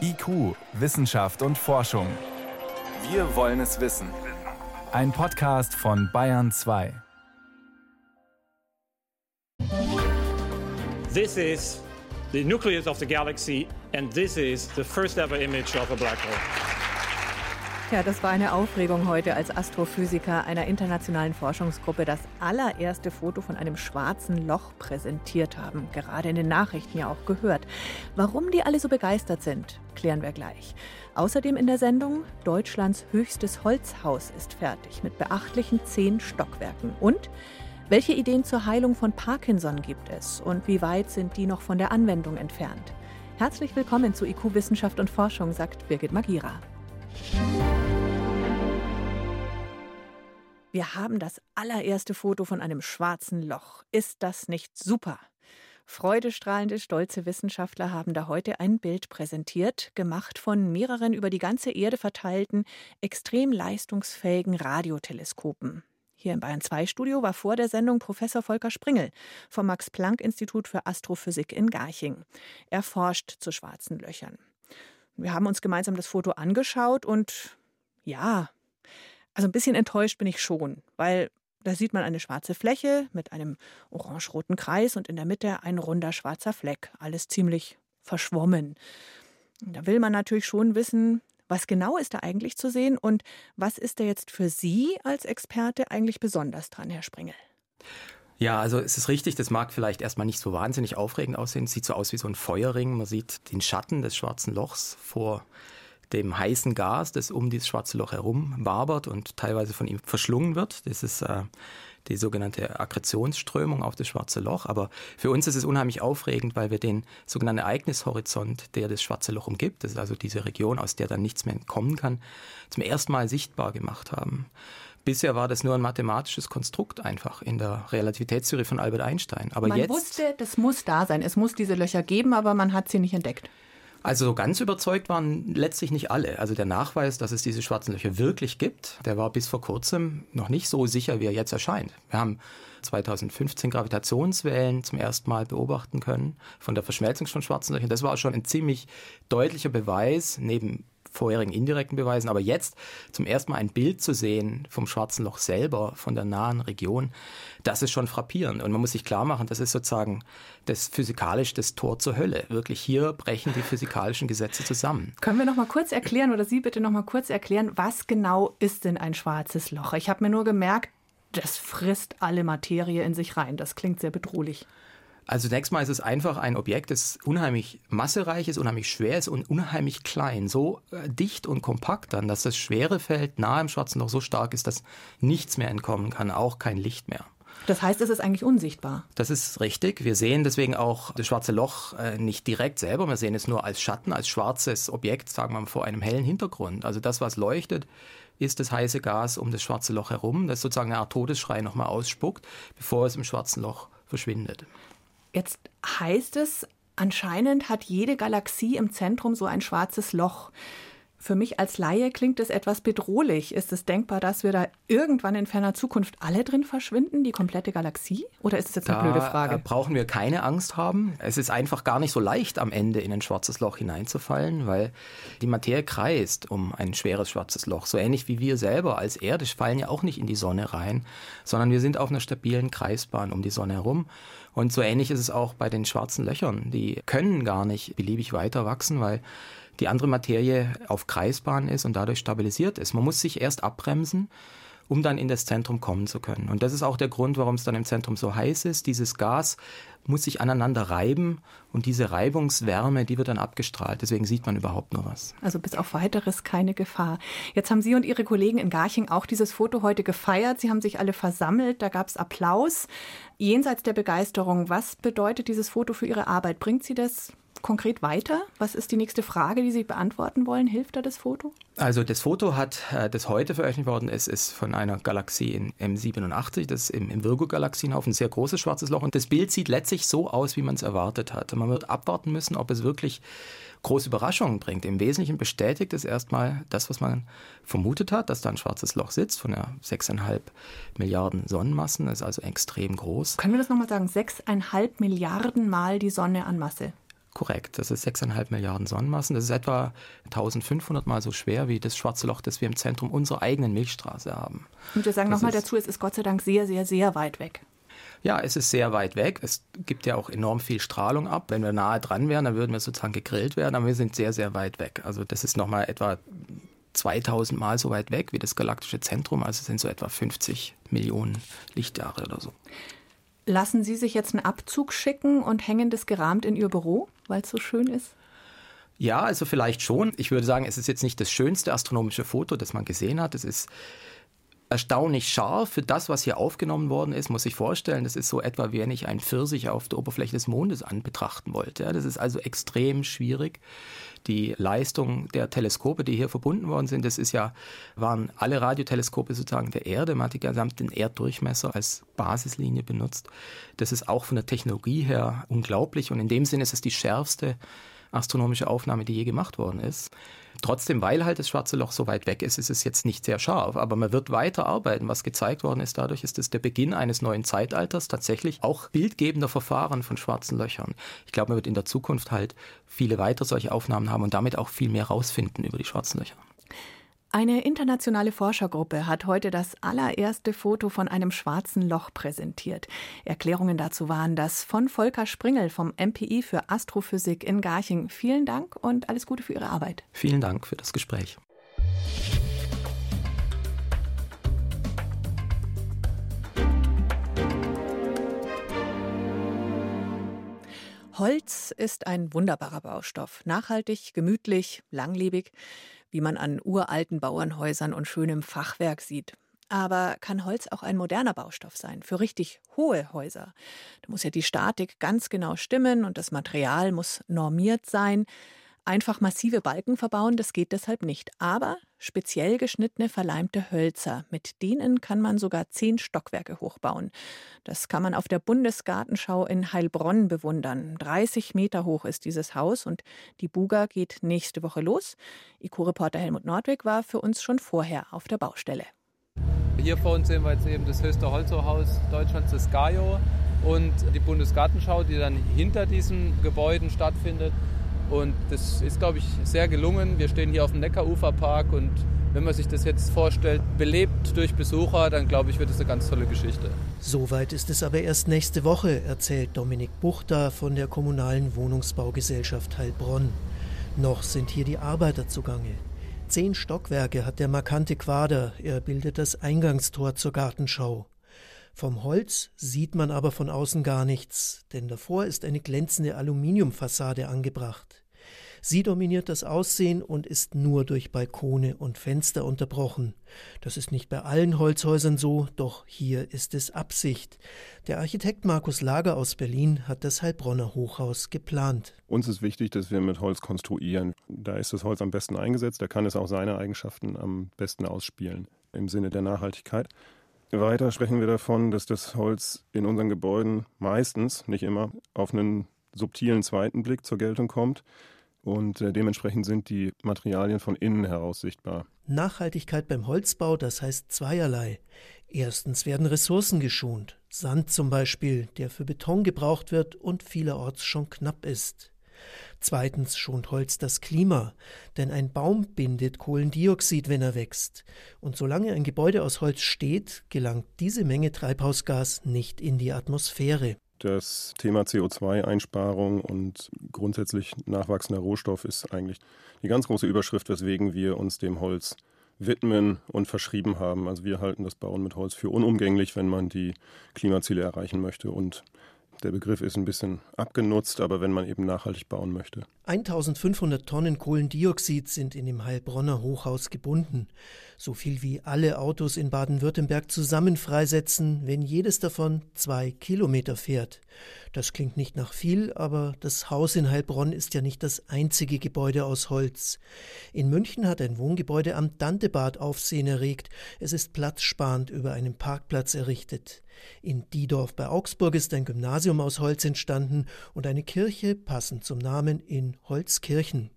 IQ, Wissenschaft und Forschung. Wir wollen es wissen. Ein Podcast von Bayern 2. This is the nucleus of the galaxy and this is the first ever image of a black hole. Ja, das war eine Aufregung heute, als Astrophysiker einer internationalen Forschungsgruppe das allererste Foto von einem schwarzen Loch präsentiert haben. Gerade in den Nachrichten ja auch gehört. Warum die alle so begeistert sind, klären wir gleich. Außerdem in der Sendung, Deutschlands höchstes Holzhaus ist fertig mit beachtlichen zehn Stockwerken. Und welche Ideen zur Heilung von Parkinson gibt es und wie weit sind die noch von der Anwendung entfernt? Herzlich willkommen zu IQ Wissenschaft und Forschung, sagt Birgit Magira. Wir haben das allererste Foto von einem schwarzen Loch. Ist das nicht super? Freudestrahlende, stolze Wissenschaftler haben da heute ein Bild präsentiert, gemacht von mehreren über die ganze Erde verteilten, extrem leistungsfähigen Radioteleskopen. Hier im Bayern 2 Studio war vor der Sendung Professor Volker Springel vom Max Planck Institut für Astrophysik in Garching. Er forscht zu schwarzen Löchern. Wir haben uns gemeinsam das Foto angeschaut und ja, also ein bisschen enttäuscht bin ich schon, weil da sieht man eine schwarze Fläche mit einem orange-roten Kreis und in der Mitte ein runder schwarzer Fleck. Alles ziemlich verschwommen. Da will man natürlich schon wissen, was genau ist da eigentlich zu sehen und was ist da jetzt für Sie als Experte eigentlich besonders dran, Herr Springel? Ja, also es ist richtig, das mag vielleicht erstmal nicht so wahnsinnig aufregend aussehen. Es sieht so aus wie so ein Feuerring. Man sieht den Schatten des schwarzen Lochs vor dem heißen Gas, das um dieses schwarze Loch herum wabert und teilweise von ihm verschlungen wird. Das ist äh, die sogenannte Akkretionsströmung auf das schwarze Loch. Aber für uns ist es unheimlich aufregend, weil wir den sogenannten Ereignishorizont, der das schwarze Loch umgibt, das ist also diese Region, aus der dann nichts mehr entkommen kann, zum ersten Mal sichtbar gemacht haben. Bisher war das nur ein mathematisches Konstrukt einfach in der Relativitätstheorie von Albert Einstein. Aber man jetzt, wusste, das muss da sein. Es muss diese Löcher geben, aber man hat sie nicht entdeckt. Also so ganz überzeugt waren letztlich nicht alle. Also der Nachweis, dass es diese schwarzen Löcher wirklich gibt, der war bis vor kurzem noch nicht so sicher, wie er jetzt erscheint. Wir haben 2015 Gravitationswellen zum ersten Mal beobachten können von der Verschmelzung von schwarzen Löchern. Das war schon ein ziemlich deutlicher Beweis, neben vorherigen indirekten Beweisen, aber jetzt zum ersten Mal ein Bild zu sehen vom Schwarzen Loch selber, von der nahen Region, das ist schon frappierend. Und man muss sich klar machen, das ist sozusagen das physikalisch das Tor zur Hölle. Wirklich hier brechen die physikalischen Gesetze zusammen. Können wir noch mal kurz erklären oder Sie bitte noch mal kurz erklären, was genau ist denn ein schwarzes Loch? Ich habe mir nur gemerkt, das frisst alle Materie in sich rein. Das klingt sehr bedrohlich. Also zunächst mal ist es einfach ein Objekt, das unheimlich massereich ist, unheimlich schwer ist und unheimlich klein. So äh, dicht und kompakt dann, dass das Schwerefeld nahe im Schwarzen Loch so stark ist, dass nichts mehr entkommen kann, auch kein Licht mehr. Das heißt, es ist eigentlich unsichtbar. Das ist richtig. Wir sehen deswegen auch das schwarze Loch äh, nicht direkt selber. Wir sehen es nur als Schatten, als schwarzes Objekt, sagen wir mal, vor einem hellen Hintergrund. Also das, was leuchtet, ist das heiße Gas um das schwarze Loch herum, das sozusagen eine Art Todesschrei nochmal ausspuckt, bevor es im schwarzen Loch verschwindet. Jetzt heißt es, anscheinend hat jede Galaxie im Zentrum so ein schwarzes Loch. Für mich als Laie klingt es etwas bedrohlich. Ist es denkbar, dass wir da irgendwann in ferner Zukunft alle drin verschwinden, die komplette Galaxie? Oder ist es jetzt eine da blöde Frage? brauchen wir keine Angst haben. Es ist einfach gar nicht so leicht, am Ende in ein schwarzes Loch hineinzufallen, weil die Materie kreist um ein schweres schwarzes Loch. So ähnlich wie wir selber als Erde fallen ja auch nicht in die Sonne rein, sondern wir sind auf einer stabilen Kreisbahn um die Sonne herum. Und so ähnlich ist es auch bei den schwarzen Löchern. Die können gar nicht beliebig weiter wachsen, weil die andere Materie auf Kreisbahn ist und dadurch stabilisiert ist. Man muss sich erst abbremsen, um dann in das Zentrum kommen zu können. Und das ist auch der Grund, warum es dann im Zentrum so heiß ist. Dieses Gas muss sich aneinander reiben und diese Reibungswärme, die wird dann abgestrahlt. Deswegen sieht man überhaupt nur was. Also bis auf weiteres keine Gefahr. Jetzt haben Sie und Ihre Kollegen in Garching auch dieses Foto heute gefeiert. Sie haben sich alle versammelt, da gab es Applaus. Jenseits der Begeisterung, was bedeutet dieses Foto für Ihre Arbeit? Bringt Sie das konkret weiter? Was ist die nächste Frage, die Sie beantworten wollen? Hilft da das Foto? Also das Foto hat, äh, das heute veröffentlicht worden ist, ist von einer Galaxie in M87, das ist im, im Virgo-Galaxienhaufen, ein sehr großes schwarzes Loch. Und das Bild sieht letztlich so aus, wie man es erwartet hat. Man wird abwarten müssen, ob es wirklich große Überraschungen bringt. Im Wesentlichen bestätigt es erstmal das, was man vermutet hat, dass da ein schwarzes Loch sitzt von ja 6,5 Milliarden Sonnenmassen. Das ist also extrem groß. Können wir das nochmal sagen? 6,5 Milliarden Mal die Sonne an Masse. Korrekt, das ist 6,5 Milliarden Sonnenmassen. Das ist etwa 1500 Mal so schwer wie das schwarze Loch, das wir im Zentrum unserer eigenen Milchstraße haben. Und wir sagen nochmal dazu, es ist Gott sei Dank sehr, sehr, sehr weit weg. Ja, es ist sehr weit weg. Es gibt ja auch enorm viel Strahlung ab. Wenn wir nahe dran wären, dann würden wir sozusagen gegrillt werden, aber wir sind sehr, sehr weit weg. Also das ist nochmal etwa 2000 Mal so weit weg wie das galaktische Zentrum, also sind so etwa 50 Millionen Lichtjahre oder so. Lassen Sie sich jetzt einen Abzug schicken und hängen das gerahmt in Ihr Büro, weil es so schön ist? Ja, also vielleicht schon. Ich würde sagen, es ist jetzt nicht das schönste astronomische Foto, das man gesehen hat. Es ist erstaunlich scharf für das, was hier aufgenommen worden ist, muss ich vorstellen. Das ist so etwa, wie wenn ich einen Pfirsich auf der Oberfläche des Mondes anbetrachten wollte. das ist also extrem schwierig. Die Leistung der Teleskope, die hier verbunden worden sind, das ist ja, waren alle Radioteleskope sozusagen der Erde. Man hat die gesamten Erddurchmesser als Basislinie benutzt. Das ist auch von der Technologie her unglaublich und in dem Sinne ist es die schärfste astronomische Aufnahme, die je gemacht worden ist. Trotzdem, weil halt das schwarze Loch so weit weg ist, ist es jetzt nicht sehr scharf. Aber man wird weiter arbeiten. Was gezeigt worden ist dadurch, ist es der Beginn eines neuen Zeitalters, tatsächlich auch bildgebender Verfahren von schwarzen Löchern. Ich glaube, man wird in der Zukunft halt viele weitere solche Aufnahmen haben und damit auch viel mehr rausfinden über die schwarzen Löcher. Eine internationale Forschergruppe hat heute das allererste Foto von einem schwarzen Loch präsentiert. Erklärungen dazu waren das von Volker Springel vom MPI für Astrophysik in Garching. Vielen Dank und alles Gute für Ihre Arbeit. Vielen Dank für das Gespräch. Holz ist ein wunderbarer Baustoff. Nachhaltig, gemütlich, langlebig wie man an uralten Bauernhäusern und schönem Fachwerk sieht. Aber kann Holz auch ein moderner Baustoff sein, für richtig hohe Häuser? Da muss ja die Statik ganz genau stimmen und das Material muss normiert sein. Einfach massive Balken verbauen, das geht deshalb nicht. Aber speziell geschnittene verleimte Hölzer, mit denen kann man sogar zehn Stockwerke hochbauen. Das kann man auf der Bundesgartenschau in Heilbronn bewundern. 30 Meter hoch ist dieses Haus und die Buga geht nächste Woche los. IQ-Reporter Helmut Nordwig war für uns schon vorher auf der Baustelle. Hier vor uns sehen wir jetzt eben das höchste Holzhaus Deutschlands, das Gaio, und die Bundesgartenschau, die dann hinter diesen Gebäuden stattfindet. Und das ist, glaube ich, sehr gelungen. Wir stehen hier auf dem Neckaruferpark und wenn man sich das jetzt vorstellt, belebt durch Besucher, dann glaube ich, wird es eine ganz tolle Geschichte. Soweit ist es aber erst nächste Woche, erzählt Dominik Buchter von der kommunalen Wohnungsbaugesellschaft Heilbronn. Noch sind hier die Arbeiter zugange. Zehn Stockwerke hat der markante Quader, er bildet das Eingangstor zur Gartenschau. Vom Holz sieht man aber von außen gar nichts, denn davor ist eine glänzende Aluminiumfassade angebracht. Sie dominiert das Aussehen und ist nur durch Balkone und Fenster unterbrochen. Das ist nicht bei allen Holzhäusern so, doch hier ist es Absicht. Der Architekt Markus Lager aus Berlin hat das Heilbronner Hochhaus geplant. Uns ist wichtig, dass wir mit Holz konstruieren. Da ist das Holz am besten eingesetzt, da kann es auch seine Eigenschaften am besten ausspielen im Sinne der Nachhaltigkeit. Weiter sprechen wir davon, dass das Holz in unseren Gebäuden meistens, nicht immer, auf einen subtilen zweiten Blick zur Geltung kommt und äh, dementsprechend sind die Materialien von innen heraus sichtbar. Nachhaltigkeit beim Holzbau, das heißt zweierlei. Erstens werden Ressourcen geschont, Sand zum Beispiel, der für Beton gebraucht wird und vielerorts schon knapp ist. Zweitens schont Holz das Klima, denn ein Baum bindet Kohlendioxid, wenn er wächst. Und solange ein Gebäude aus Holz steht, gelangt diese Menge Treibhausgas nicht in die Atmosphäre. Das Thema CO2-Einsparung und grundsätzlich nachwachsender Rohstoff ist eigentlich die ganz große Überschrift, weswegen wir uns dem Holz widmen und verschrieben haben. Also wir halten das Bauen mit Holz für unumgänglich, wenn man die Klimaziele erreichen möchte und der Begriff ist ein bisschen abgenutzt, aber wenn man eben nachhaltig bauen möchte. 1500 Tonnen Kohlendioxid sind in dem Heilbronner Hochhaus gebunden. So viel wie alle Autos in Baden-Württemberg zusammen freisetzen, wenn jedes davon zwei Kilometer fährt. Das klingt nicht nach viel, aber das Haus in Heilbronn ist ja nicht das einzige Gebäude aus Holz. In München hat ein Wohngebäude am Dantebad Aufsehen erregt. Es ist platzsparend über einem Parkplatz errichtet. In Diedorf bei Augsburg ist ein Gymnasium aus Holz entstanden und eine Kirche, passend zum Namen, in Holzkirchen.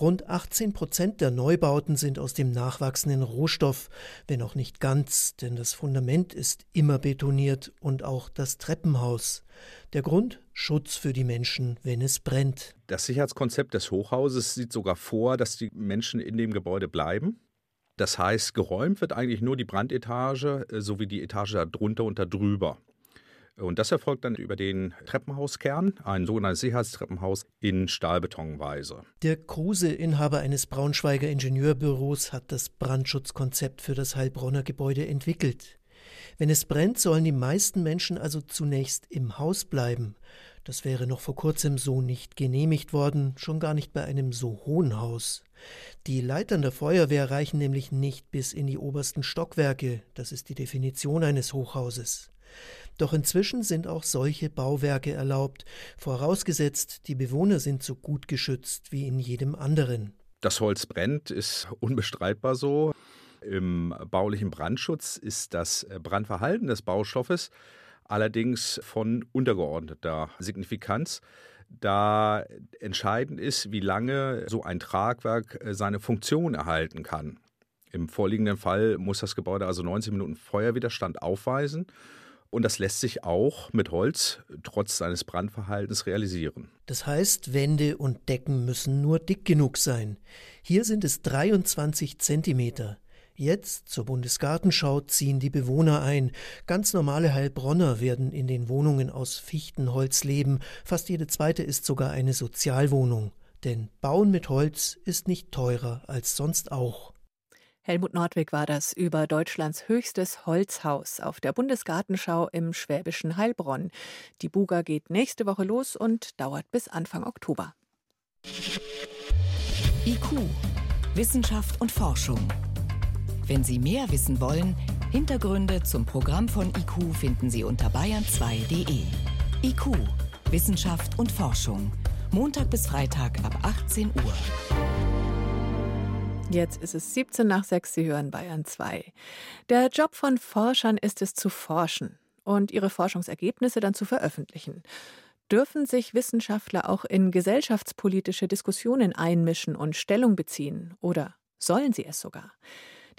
Rund 18 Prozent der Neubauten sind aus dem nachwachsenden Rohstoff, wenn auch nicht ganz, denn das Fundament ist immer betoniert und auch das Treppenhaus. Der Grund? Schutz für die Menschen, wenn es brennt. Das Sicherheitskonzept des Hochhauses sieht sogar vor, dass die Menschen in dem Gebäude bleiben. Das heißt, geräumt wird eigentlich nur die Brandetage äh, sowie die Etage darunter und darüber. Und das erfolgt dann über den Treppenhauskern, ein sogenanntes Sicherheitstreppenhaus in Stahlbetonweise. Der Kruse, Inhaber eines Braunschweiger Ingenieurbüros, hat das Brandschutzkonzept für das Heilbronner Gebäude entwickelt. Wenn es brennt, sollen die meisten Menschen also zunächst im Haus bleiben. Das wäre noch vor kurzem so nicht genehmigt worden, schon gar nicht bei einem so hohen Haus. Die Leitern der Feuerwehr reichen nämlich nicht bis in die obersten Stockwerke, das ist die Definition eines Hochhauses. Doch inzwischen sind auch solche Bauwerke erlaubt, vorausgesetzt, die Bewohner sind so gut geschützt wie in jedem anderen. Das Holz brennt, ist unbestreitbar so. Im baulichen Brandschutz ist das Brandverhalten des Baustoffes allerdings von untergeordneter Signifikanz da entscheidend ist, wie lange so ein Tragwerk seine Funktion erhalten kann. Im vorliegenden Fall muss das Gebäude also 90 Minuten Feuerwiderstand aufweisen und das lässt sich auch mit Holz trotz seines Brandverhaltens realisieren. Das heißt, Wände und Decken müssen nur dick genug sein. Hier sind es 23 Zentimeter. Jetzt zur Bundesgartenschau ziehen die Bewohner ein. Ganz normale Heilbronner werden in den Wohnungen aus Fichtenholz leben. Fast jede zweite ist sogar eine Sozialwohnung. Denn Bauen mit Holz ist nicht teurer als sonst auch. Helmut Nordwig war das über Deutschlands höchstes Holzhaus auf der Bundesgartenschau im schwäbischen Heilbronn. Die Buga geht nächste Woche los und dauert bis Anfang Oktober. IQ, Wissenschaft und Forschung. Wenn Sie mehr wissen wollen, Hintergründe zum Programm von IQ finden Sie unter bayern2.de. IQ, Wissenschaft und Forschung. Montag bis Freitag ab 18 Uhr. Jetzt ist es 17 nach 6, Sie hören Bayern 2. Der Job von Forschern ist es zu forschen und ihre Forschungsergebnisse dann zu veröffentlichen. Dürfen sich Wissenschaftler auch in gesellschaftspolitische Diskussionen einmischen und Stellung beziehen oder sollen sie es sogar?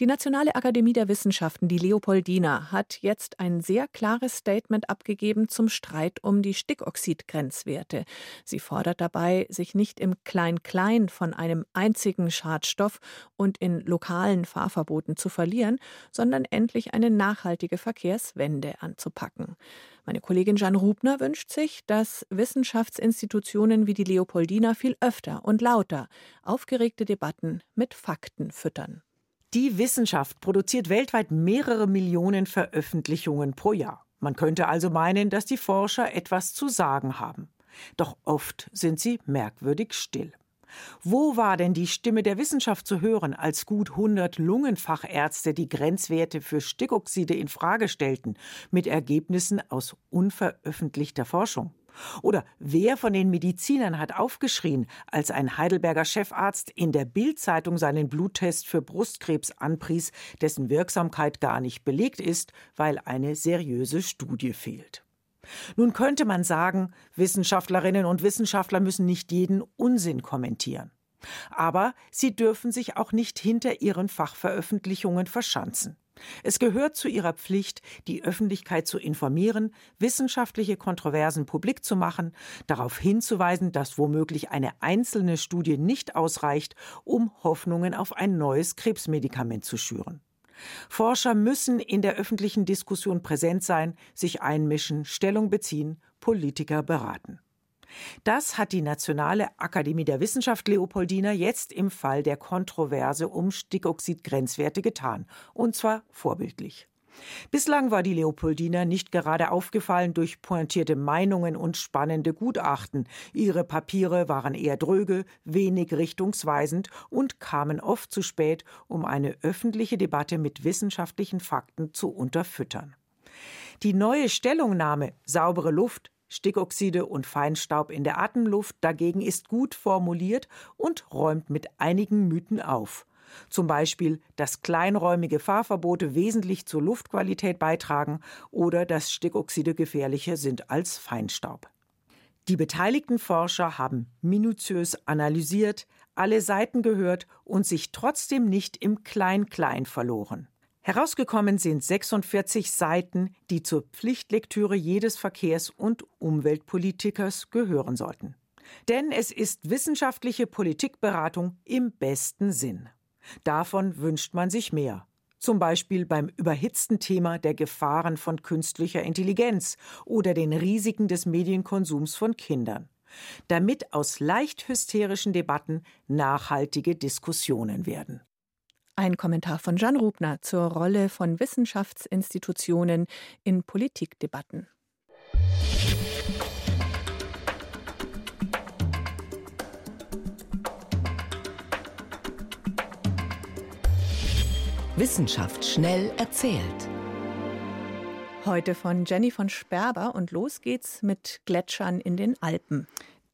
Die Nationale Akademie der Wissenschaften, die Leopoldina, hat jetzt ein sehr klares Statement abgegeben zum Streit um die Stickoxidgrenzwerte. Sie fordert dabei, sich nicht im Klein-Klein von einem einzigen Schadstoff und in lokalen Fahrverboten zu verlieren, sondern endlich eine nachhaltige Verkehrswende anzupacken. Meine Kollegin Jan Rubner wünscht sich, dass Wissenschaftsinstitutionen wie die Leopoldina viel öfter und lauter aufgeregte Debatten mit Fakten füttern. Die Wissenschaft produziert weltweit mehrere Millionen Veröffentlichungen pro Jahr. Man könnte also meinen, dass die Forscher etwas zu sagen haben. Doch oft sind sie merkwürdig still. Wo war denn die Stimme der Wissenschaft zu hören, als gut 100 Lungenfachärzte die Grenzwerte für Stickoxide in Frage stellten, mit Ergebnissen aus unveröffentlichter Forschung? Oder wer von den Medizinern hat aufgeschrien, als ein Heidelberger Chefarzt in der Bildzeitung seinen Bluttest für Brustkrebs anpries, dessen Wirksamkeit gar nicht belegt ist, weil eine seriöse Studie fehlt? Nun könnte man sagen, Wissenschaftlerinnen und Wissenschaftler müssen nicht jeden Unsinn kommentieren. Aber sie dürfen sich auch nicht hinter ihren Fachveröffentlichungen verschanzen. Es gehört zu ihrer Pflicht, die Öffentlichkeit zu informieren, wissenschaftliche Kontroversen publik zu machen, darauf hinzuweisen, dass womöglich eine einzelne Studie nicht ausreicht, um Hoffnungen auf ein neues Krebsmedikament zu schüren. Forscher müssen in der öffentlichen Diskussion präsent sein, sich einmischen, Stellung beziehen, Politiker beraten. Das hat die Nationale Akademie der Wissenschaft Leopoldina jetzt im Fall der Kontroverse um Stickoxid-Grenzwerte getan, und zwar vorbildlich. Bislang war die Leopoldina nicht gerade aufgefallen durch pointierte Meinungen und spannende Gutachten. Ihre Papiere waren eher dröge, wenig richtungsweisend und kamen oft zu spät, um eine öffentliche Debatte mit wissenschaftlichen Fakten zu unterfüttern. Die neue Stellungnahme Saubere Luft Stickoxide und Feinstaub in der Atemluft dagegen ist gut formuliert und räumt mit einigen Mythen auf. Zum Beispiel, dass kleinräumige Fahrverbote wesentlich zur Luftqualität beitragen oder dass Stickoxide gefährlicher sind als Feinstaub. Die beteiligten Forscher haben minutiös analysiert, alle Seiten gehört und sich trotzdem nicht im Klein-Klein verloren. Herausgekommen sind 46 Seiten, die zur Pflichtlektüre jedes Verkehrs- und Umweltpolitikers gehören sollten. Denn es ist wissenschaftliche Politikberatung im besten Sinn. Davon wünscht man sich mehr. Zum Beispiel beim überhitzten Thema der Gefahren von künstlicher Intelligenz oder den Risiken des Medienkonsums von Kindern. Damit aus leicht hysterischen Debatten nachhaltige Diskussionen werden. Ein Kommentar von Jan Rubner zur Rolle von Wissenschaftsinstitutionen in Politikdebatten. Wissenschaft schnell erzählt. Heute von Jenny von Sperber und los geht's mit Gletschern in den Alpen.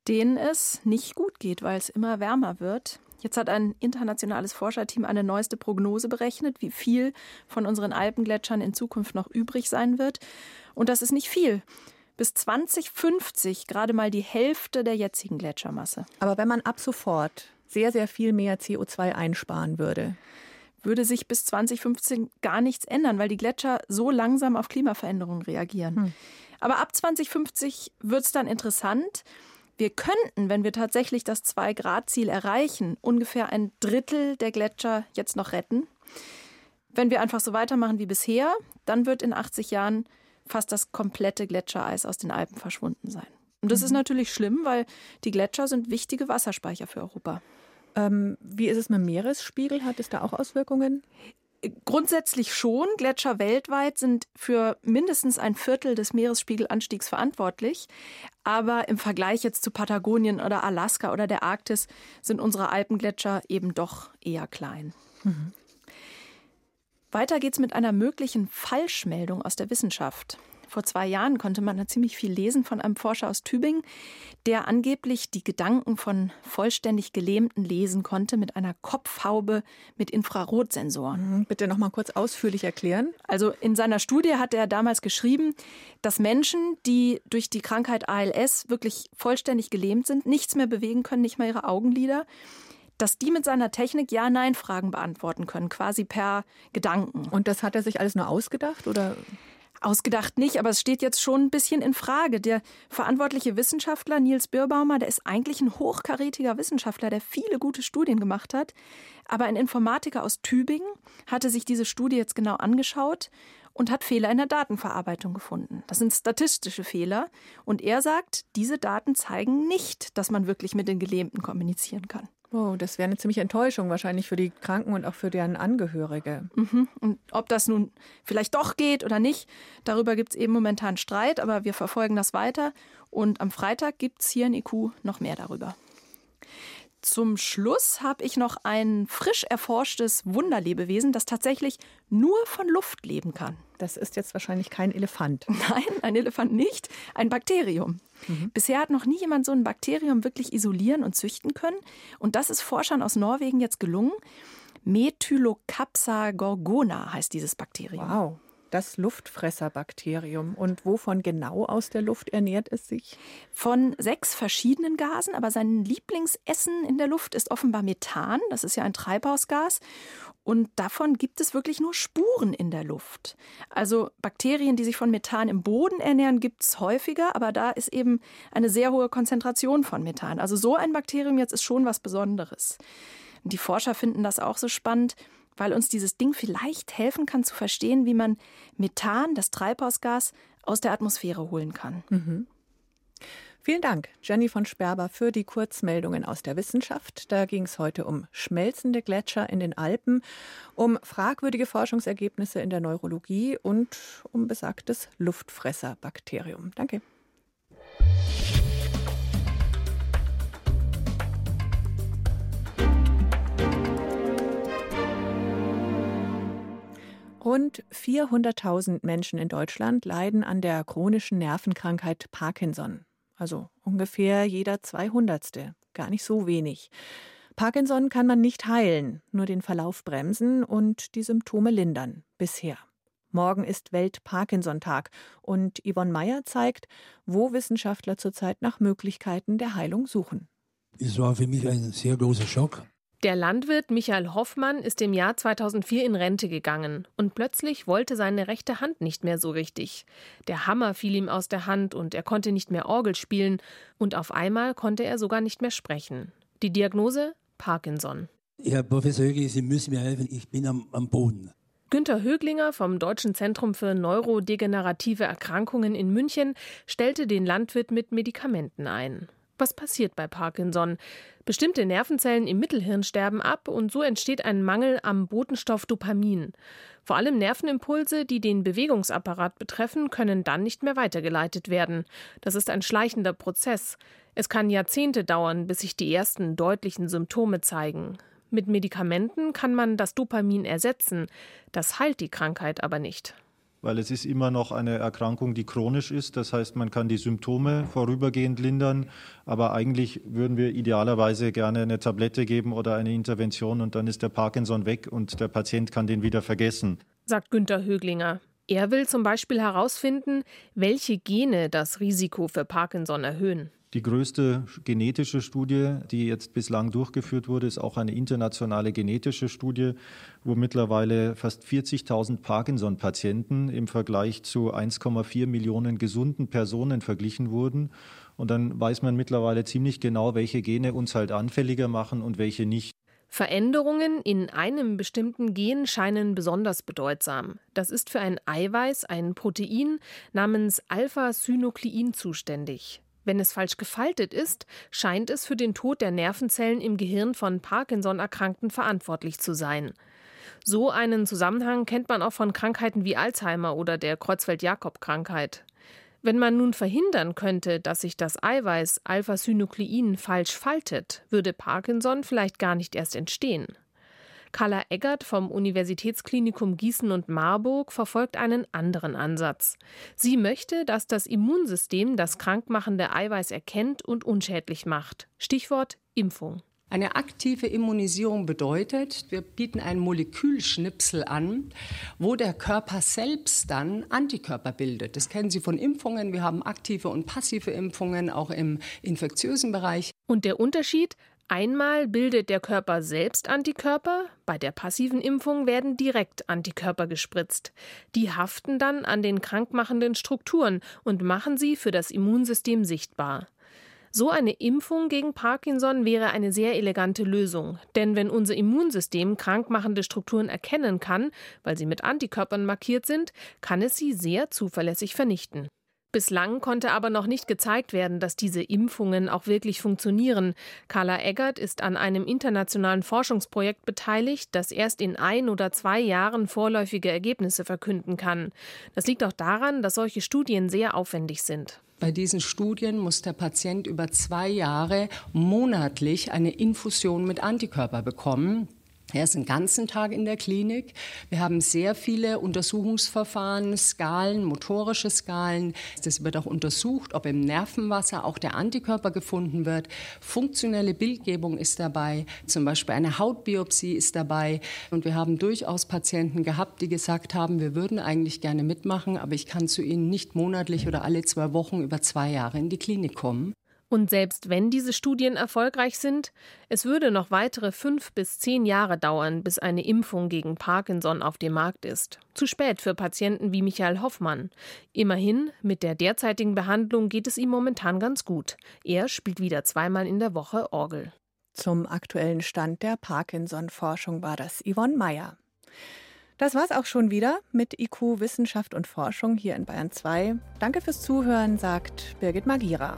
Denen es nicht gut geht, weil es immer wärmer wird. Jetzt hat ein internationales Forscherteam eine neueste Prognose berechnet, wie viel von unseren Alpengletschern in Zukunft noch übrig sein wird. Und das ist nicht viel. Bis 2050 gerade mal die Hälfte der jetzigen Gletschermasse. Aber wenn man ab sofort sehr, sehr viel mehr CO2 einsparen würde, würde sich bis 2015 gar nichts ändern, weil die Gletscher so langsam auf Klimaveränderungen reagieren. Hm. Aber ab 2050 wird es dann interessant. Wir könnten, wenn wir tatsächlich das 2-Grad-Ziel erreichen, ungefähr ein Drittel der Gletscher jetzt noch retten. Wenn wir einfach so weitermachen wie bisher, dann wird in 80 Jahren fast das komplette Gletschereis aus den Alpen verschwunden sein. Und das mhm. ist natürlich schlimm, weil die Gletscher sind wichtige Wasserspeicher für Europa. Ähm, wie ist es mit dem Meeresspiegel? Hat es da auch Auswirkungen? Grundsätzlich schon. Gletscher weltweit sind für mindestens ein Viertel des Meeresspiegelanstiegs verantwortlich. Aber im Vergleich jetzt zu Patagonien oder Alaska oder der Arktis sind unsere Alpengletscher eben doch eher klein. Mhm. Weiter geht's mit einer möglichen Falschmeldung aus der Wissenschaft. Vor zwei Jahren konnte man da ziemlich viel lesen von einem Forscher aus Tübingen, der angeblich die Gedanken von vollständig Gelähmten lesen konnte mit einer Kopfhaube mit Infrarotsensoren. Mhm, bitte noch mal kurz ausführlich erklären. Also in seiner Studie hat er damals geschrieben, dass Menschen, die durch die Krankheit ALS wirklich vollständig gelähmt sind, nichts mehr bewegen können, nicht mal ihre Augenlider, dass die mit seiner Technik Ja-Nein-Fragen beantworten können, quasi per Gedanken. Und das hat er sich alles nur ausgedacht oder? Ausgedacht nicht, aber es steht jetzt schon ein bisschen in Frage. Der verantwortliche Wissenschaftler Nils Birbaumer, der ist eigentlich ein hochkarätiger Wissenschaftler, der viele gute Studien gemacht hat. Aber ein Informatiker aus Tübingen hatte sich diese Studie jetzt genau angeschaut und hat Fehler in der Datenverarbeitung gefunden. Das sind statistische Fehler. Und er sagt, diese Daten zeigen nicht, dass man wirklich mit den Gelähmten kommunizieren kann. Oh, das wäre eine ziemliche Enttäuschung wahrscheinlich für die Kranken und auch für deren Angehörige. Mhm. Und ob das nun vielleicht doch geht oder nicht, darüber gibt es eben momentan Streit, aber wir verfolgen das weiter. Und am Freitag gibt es hier in IQ noch mehr darüber. Zum Schluss habe ich noch ein frisch erforschtes Wunderlebewesen, das tatsächlich nur von Luft leben kann. Das ist jetzt wahrscheinlich kein Elefant. Nein, ein Elefant nicht, ein Bakterium. Mhm. Bisher hat noch nie jemand so ein Bakterium wirklich isolieren und züchten können. Und das ist Forschern aus Norwegen jetzt gelungen. Methylocapsa gorgona heißt dieses Bakterium. Wow das Luftfresserbakterium. Und wovon genau aus der Luft ernährt es sich? Von sechs verschiedenen Gasen, aber sein Lieblingsessen in der Luft ist offenbar Methan. Das ist ja ein Treibhausgas. Und davon gibt es wirklich nur Spuren in der Luft. Also Bakterien, die sich von Methan im Boden ernähren, gibt es häufiger, aber da ist eben eine sehr hohe Konzentration von Methan. Also so ein Bakterium jetzt ist schon was Besonderes. Die Forscher finden das auch so spannend, weil uns dieses Ding vielleicht helfen kann zu verstehen, wie man Methan, das Treibhausgas, aus der Atmosphäre holen kann. Mhm. Vielen Dank, Jenny von Sperber, für die Kurzmeldungen aus der Wissenschaft. Da ging es heute um schmelzende Gletscher in den Alpen, um fragwürdige Forschungsergebnisse in der Neurologie und um besagtes Luftfresserbakterium. Danke. Rund 400.000 Menschen in Deutschland leiden an der chronischen Nervenkrankheit Parkinson. Also ungefähr jeder 200. Gar nicht so wenig. Parkinson kann man nicht heilen, nur den Verlauf bremsen und die Symptome lindern. Bisher. Morgen ist Welt-Parkinson-Tag und Yvonne Meyer zeigt, wo Wissenschaftler zurzeit nach Möglichkeiten der Heilung suchen. Es war für mich ein sehr großer Schock. Der Landwirt Michael Hoffmann ist im Jahr 2004 in Rente gegangen und plötzlich wollte seine rechte Hand nicht mehr so richtig. Der Hammer fiel ihm aus der Hand und er konnte nicht mehr Orgel spielen und auf einmal konnte er sogar nicht mehr sprechen. Die Diagnose? Parkinson. Herr Professor Höge, Sie müssen mir helfen, ich bin am, am Boden. Günter Höglinger vom Deutschen Zentrum für neurodegenerative Erkrankungen in München stellte den Landwirt mit Medikamenten ein. Was passiert bei Parkinson? Bestimmte Nervenzellen im Mittelhirn sterben ab und so entsteht ein Mangel am Botenstoff Dopamin. Vor allem Nervenimpulse, die den Bewegungsapparat betreffen, können dann nicht mehr weitergeleitet werden. Das ist ein schleichender Prozess. Es kann Jahrzehnte dauern, bis sich die ersten deutlichen Symptome zeigen. Mit Medikamenten kann man das Dopamin ersetzen. Das heilt die Krankheit aber nicht weil es ist immer noch eine Erkrankung, die chronisch ist. Das heißt, man kann die Symptome vorübergehend lindern, aber eigentlich würden wir idealerweise gerne eine Tablette geben oder eine Intervention und dann ist der Parkinson weg und der Patient kann den wieder vergessen. Sagt Günter Höglinger. Er will zum Beispiel herausfinden, welche Gene das Risiko für Parkinson erhöhen. Die größte genetische Studie, die jetzt bislang durchgeführt wurde, ist auch eine internationale genetische Studie, wo mittlerweile fast 40.000 Parkinson-Patienten im Vergleich zu 1,4 Millionen gesunden Personen verglichen wurden. Und dann weiß man mittlerweile ziemlich genau, welche Gene uns halt anfälliger machen und welche nicht. Veränderungen in einem bestimmten Gen scheinen besonders bedeutsam. Das ist für ein Eiweiß, ein Protein namens Alpha-Synuklein zuständig. Wenn es falsch gefaltet ist, scheint es für den Tod der Nervenzellen im Gehirn von Parkinson-Erkrankten verantwortlich zu sein. So einen Zusammenhang kennt man auch von Krankheiten wie Alzheimer oder der Kreuzfeld-Jakob-Krankheit. Wenn man nun verhindern könnte, dass sich das Eiweiß Alpha-Synuklein falsch faltet, würde Parkinson vielleicht gar nicht erst entstehen. Carla Eggert vom Universitätsklinikum Gießen und Marburg verfolgt einen anderen Ansatz. Sie möchte, dass das Immunsystem das krankmachende Eiweiß erkennt und unschädlich macht. Stichwort Impfung. Eine aktive Immunisierung bedeutet, wir bieten einen Molekülschnipsel an, wo der Körper selbst dann Antikörper bildet. Das kennen Sie von Impfungen. Wir haben aktive und passive Impfungen, auch im infektiösen Bereich. Und der Unterschied? Einmal bildet der Körper selbst Antikörper, bei der passiven Impfung werden direkt Antikörper gespritzt. Die haften dann an den krankmachenden Strukturen und machen sie für das Immunsystem sichtbar. So eine Impfung gegen Parkinson wäre eine sehr elegante Lösung, denn wenn unser Immunsystem krankmachende Strukturen erkennen kann, weil sie mit Antikörpern markiert sind, kann es sie sehr zuverlässig vernichten. Bislang konnte aber noch nicht gezeigt werden, dass diese Impfungen auch wirklich funktionieren. Carla Eggert ist an einem internationalen Forschungsprojekt beteiligt, das erst in ein oder zwei Jahren vorläufige Ergebnisse verkünden kann. Das liegt auch daran, dass solche Studien sehr aufwendig sind. Bei diesen Studien muss der Patient über zwei Jahre monatlich eine Infusion mit Antikörper bekommen. Er ist den ganzen Tag in der Klinik. Wir haben sehr viele Untersuchungsverfahren, Skalen, motorische Skalen. Das wird auch untersucht, ob im Nervenwasser auch der Antikörper gefunden wird. Funktionelle Bildgebung ist dabei, zum Beispiel eine Hautbiopsie ist dabei. Und wir haben durchaus Patienten gehabt, die gesagt haben, wir würden eigentlich gerne mitmachen, aber ich kann zu Ihnen nicht monatlich oder alle zwei Wochen über zwei Jahre in die Klinik kommen. Und selbst wenn diese Studien erfolgreich sind, es würde noch weitere fünf bis zehn Jahre dauern, bis eine Impfung gegen Parkinson auf dem Markt ist. Zu spät für Patienten wie Michael Hoffmann. Immerhin, mit der derzeitigen Behandlung geht es ihm momentan ganz gut. Er spielt wieder zweimal in der Woche Orgel. Zum aktuellen Stand der Parkinson-Forschung war das Yvonne Meyer. Das war's auch schon wieder mit IQ Wissenschaft und Forschung hier in Bayern 2. Danke fürs Zuhören, sagt Birgit Magira.